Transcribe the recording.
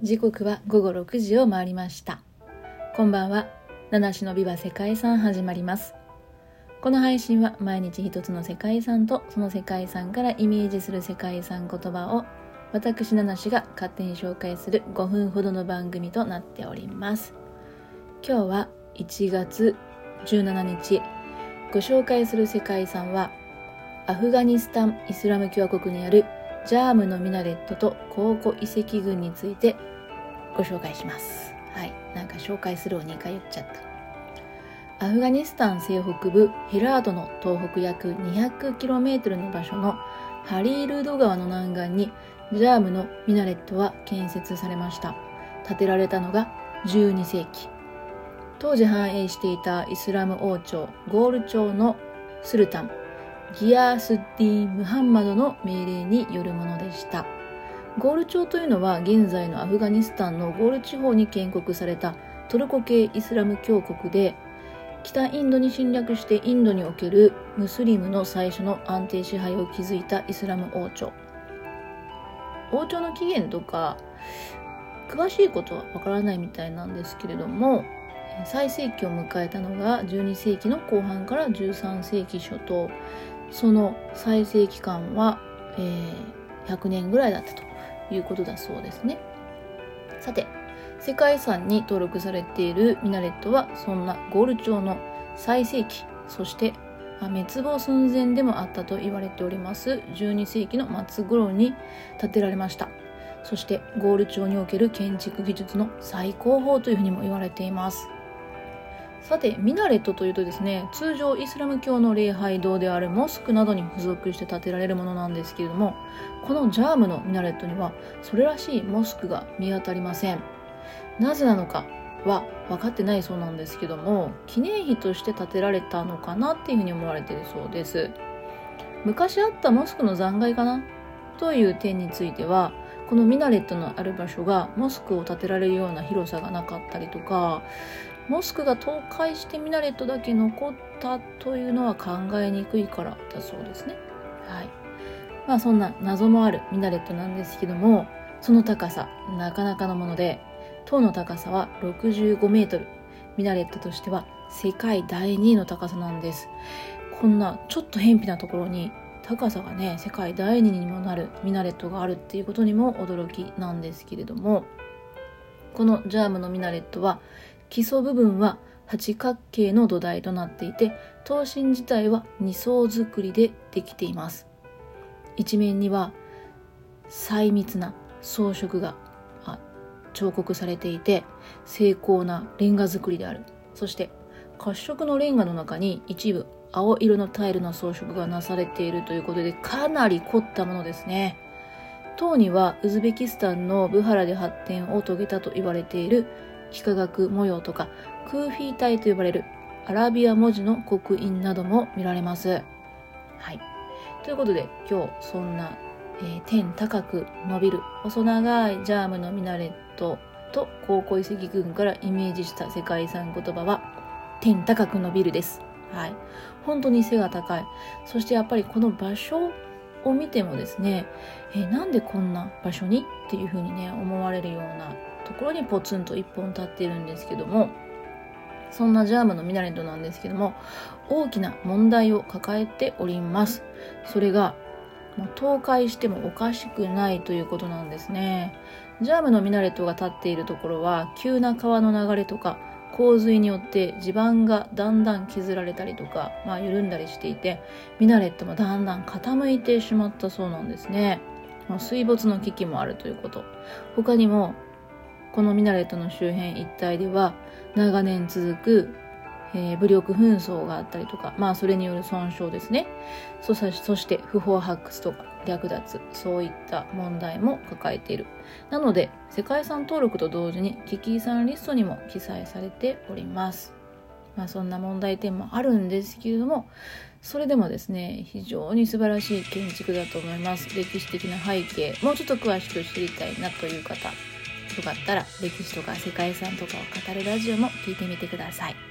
時刻は午後6時を回りました。こんばんは。七種の美は世界遺産始まります。この配信は毎日一つの世界遺産とその世界遺産からイメージする世界遺産言葉を私七種が勝手に紹介する5分ほどの番組となっております。今日は1月17日。ご紹介する世界遺産はアフガニスタン・イスラム共和国にあるジャームのミナレットと考古遺跡群についてご紹介します。はい。なんか紹介するを2回言っちゃった。アフガニスタン西北部ヘラートの東北約 200km の場所のハリールード川の南岸にジャームのミナレットは建設されました。建てられたのが12世紀。当時繁栄していたイスラム王朝ゴール朝のスルタンギアースディ・ムハンマドの命令によるものでした。ゴール朝というのは現在のアフガニスタンのゴール地方に建国されたトルコ系イスラム教国で北インドに侵略してインドにおけるムスリムの最初の安定支配を築いたイスラム王朝王朝の起源とか詳しいことはわからないみたいなんですけれども最盛期を迎えたのが12世紀の後半から13世紀初頭その最盛期間は、えー、100年ぐらいだったということだそうですね。さて、世界遺産に登録されているミナレットはそんなゴール朝の最盛期、そして滅亡寸前でもあったと言われております12世紀の末頃に建てられました。そしてゴール朝における建築技術の最高峰というふうにも言われています。さて、ミナレットというとですね、通常イスラム教の礼拝堂であるモスクなどに付属して建てられるものなんですけれども、このジャームのミナレットには、それらしいモスクが見当たりません。なぜなのかは分かってないそうなんですけども、記念碑として建てられたのかなっていうふうに思われているそうです。昔あったモスクの残骸かな？という点については、このミナレットのある場所がモスクを建てられるような広さがなかったりとかモスクが倒壊してミナレットだけ残ったというのは考えにくいからだそうですね。はい。まあそんな謎もあるミナレットなんですけども、その高さ、なかなかのもので、塔の高さは65メートル。ミナレットとしては世界第2位の高さなんです。こんなちょっと偏僻なところに高さがね、世界第2位にもなるミナレットがあるっていうことにも驚きなんですけれども、このジャームのミナレットは基礎部分は八角形の土台となっていて刀身自体は二層作りでできています。一面には細密な装飾が彫刻されていて精巧なレンガ作りである。そして褐色のレンガの中に一部青色のタイルの装飾がなされているということでかなり凝ったものですね。唐にはウズベキスタンのブハラで発展を遂げたと言われている幾何学模様とかクーフィー体と呼ばれるアラビア文字の刻印なども見られます。はい。ということで今日そんな、えー、天高く伸びる細長いジャームのミナレットと高校遺跡群からイメージした世界遺産言葉は天高く伸びるです。はい。本当に背が高い。そしてやっぱりこの場所を見てもですね、えー、なんでこんな場所にっていうふうにね、思われるようなところにポツンと1本立っているんですけどもそんなジャームのミナレットなんですけども大きな問題を抱えております。それがもう倒壊してもおかしくないということなんですね。ジャームのミナレットが立っているところは急な川の流れとか洪水によって地盤がだんだん削られたりとか、まあ、緩んだりしていてミナレットもだんだん傾いてしまったそうなんですね、水没の危機もあるということ。他にもこのミナレットの周辺一帯では長年続く、えー、武力紛争があったりとか、まあそれによる損傷ですね。そして不法発掘とか略奪、そういった問題も抱えている。なので、世界遺産登録と同時に危機遺産リストにも記載されております。まあそんな問題点もあるんですけれども、それでもですね、非常に素晴らしい建築だと思います。歴史的な背景、もうちょっと詳しく知りたいなという方、よかったら歴史とか世界遺産とかを語るラジオも聞いてみてください。